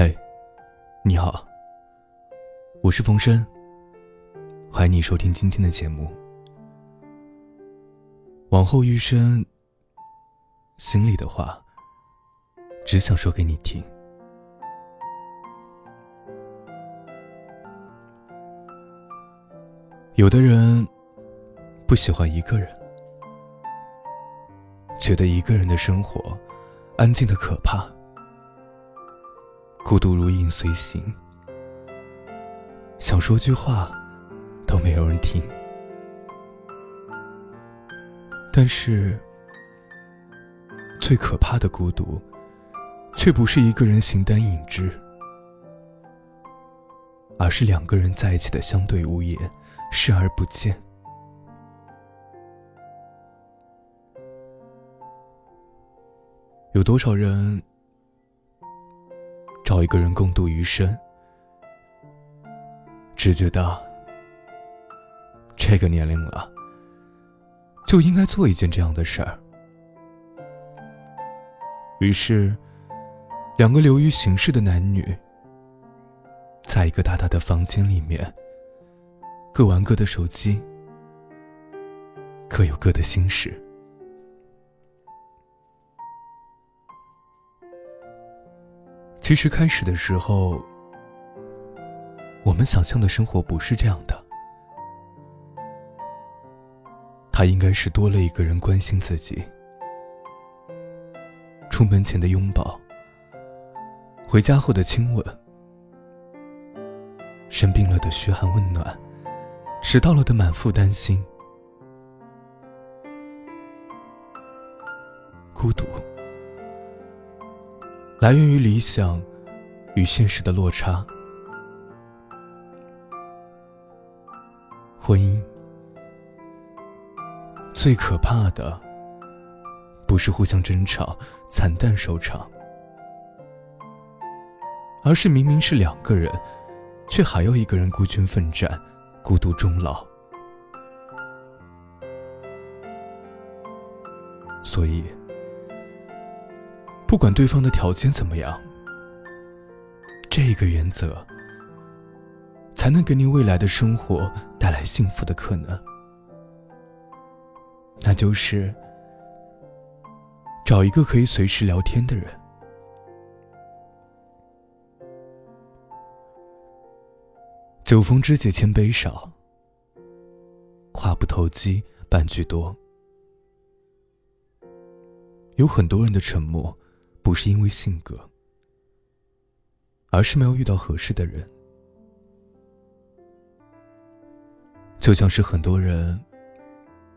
嘿，你好，我是冯生。欢迎你收听今天的节目。往后余生，心里的话，只想说给你听。有的人不喜欢一个人，觉得一个人的生活安静的可怕，孤独如影随形，想说句话都没有人听。但是，最可怕的孤独，却不是一个人形单影只，而是两个人在一起的相对无言。视而不见。有多少人找一个人共度余生，只觉得这个年龄了，就应该做一件这样的事儿。于是，两个流于形式的男女，在一个大大的房间里面。各玩各的手机，各有各的心事。其实开始的时候，我们想象的生活不是这样的。他应该是多了一个人关心自己，出门前的拥抱，回家后的亲吻，生病了的嘘寒问暖。迟到了的满腹担心，孤独。来源于理想与现实的落差。婚姻最可怕的，不是互相争吵、惨淡收场，而是明明是两个人，却还要一个人孤军奋战。孤独终老，所以，不管对方的条件怎么样，这个原则才能给你未来的生活带来幸福的可能。那就是找一个可以随时聊天的人。酒逢知己千杯少，话不投机半句多。有很多人的沉默，不是因为性格，而是没有遇到合适的人。就像是很多人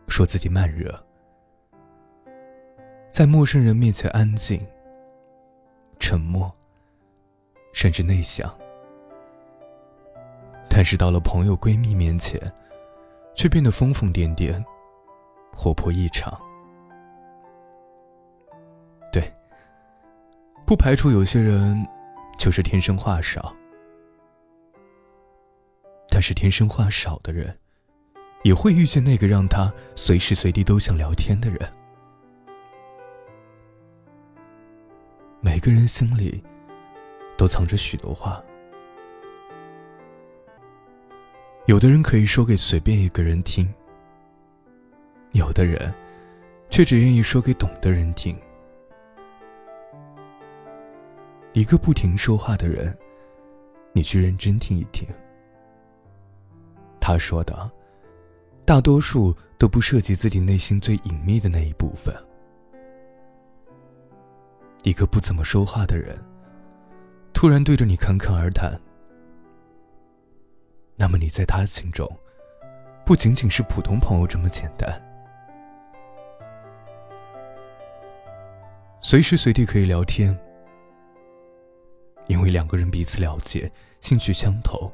说自己慢热，在陌生人面前安静、沉默，甚至内向。但是到了朋友、闺蜜面前，却变得疯疯癫癫、活泼异常。不排除有些人就是天生话少，但是天生话少的人，也会遇见那个让他随时随地都想聊天的人。每个人心里都藏着许多话。有的人可以说给随便一个人听，有的人却只愿意说给懂的人听。一个不停说话的人，你去认真听一听，他说的，大多数都不涉及自己内心最隐秘的那一部分。一个不怎么说话的人，突然对着你侃侃而谈。那么你在他心中，不仅仅是普通朋友这么简单，随时随地可以聊天，因为两个人彼此了解，兴趣相投，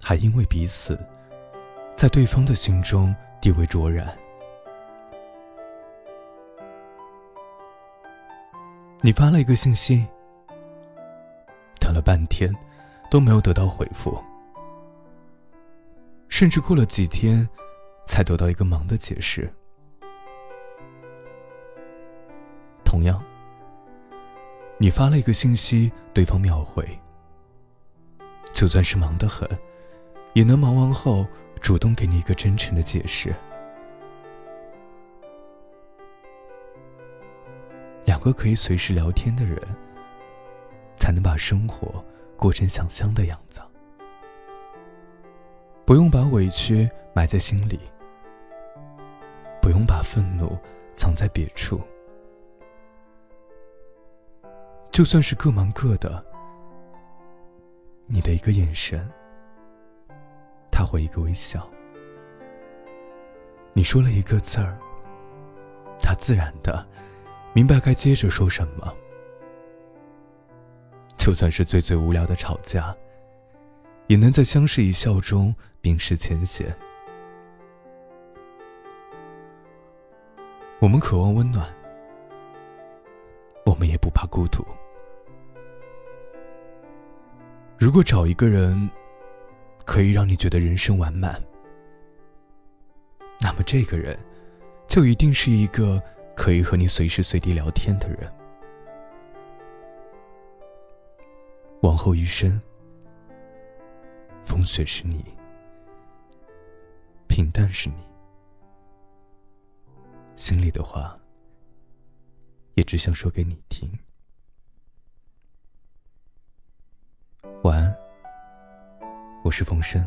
还因为彼此在对方的心中地位卓然。你发了一个信息，等了半天。都没有得到回复，甚至过了几天，才得到一个忙的解释。同样，你发了一个信息，对方秒回。就算是忙得很，也能忙完后主动给你一个真诚的解释。两个可以随时聊天的人，才能把生活过成想象的样子。不用把委屈埋在心里，不用把愤怒藏在别处。就算是各忙各的，你的一个眼神，他会一个微笑；你说了一个字儿，他自然的明白该接着说什么。就算是最最无聊的吵架，也能在相视一笑中冰释前嫌。我们渴望温暖，我们也不怕孤独。如果找一个人，可以让你觉得人生完满，那么这个人，就一定是一个可以和你随时随地聊天的人。往后余生，风雪是你，平淡是你，心里的话，也只想说给你听。我是冯生。